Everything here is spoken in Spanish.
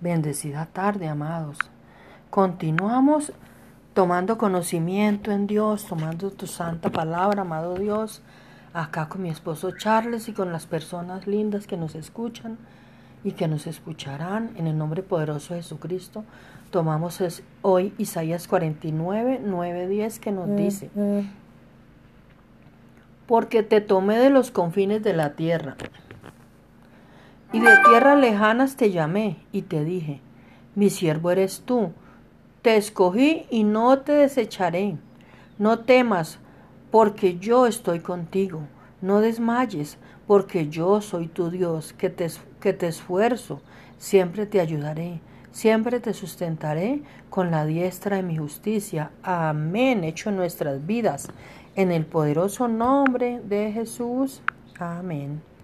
Bendecida tarde, amados. Continuamos tomando conocimiento en Dios, tomando tu santa palabra, amado Dios, acá con mi esposo Charles y con las personas lindas que nos escuchan y que nos escucharán en el nombre poderoso de Jesucristo. Tomamos hoy Isaías 49, 9, 10 que nos dice, porque te tomé de los confines de la tierra y de tierras lejanas te llamé y te dije, mi siervo eres tú, te escogí y no te desecharé. No temas, porque yo estoy contigo. No desmayes, porque yo soy tu Dios, que te, esfuerzo. Siempre te ayudaré, siempre te sustentaré con la diestra de mi justicia. Amén, hecho en nuestras vidas. En el poderoso nombre de Jesús. Amén.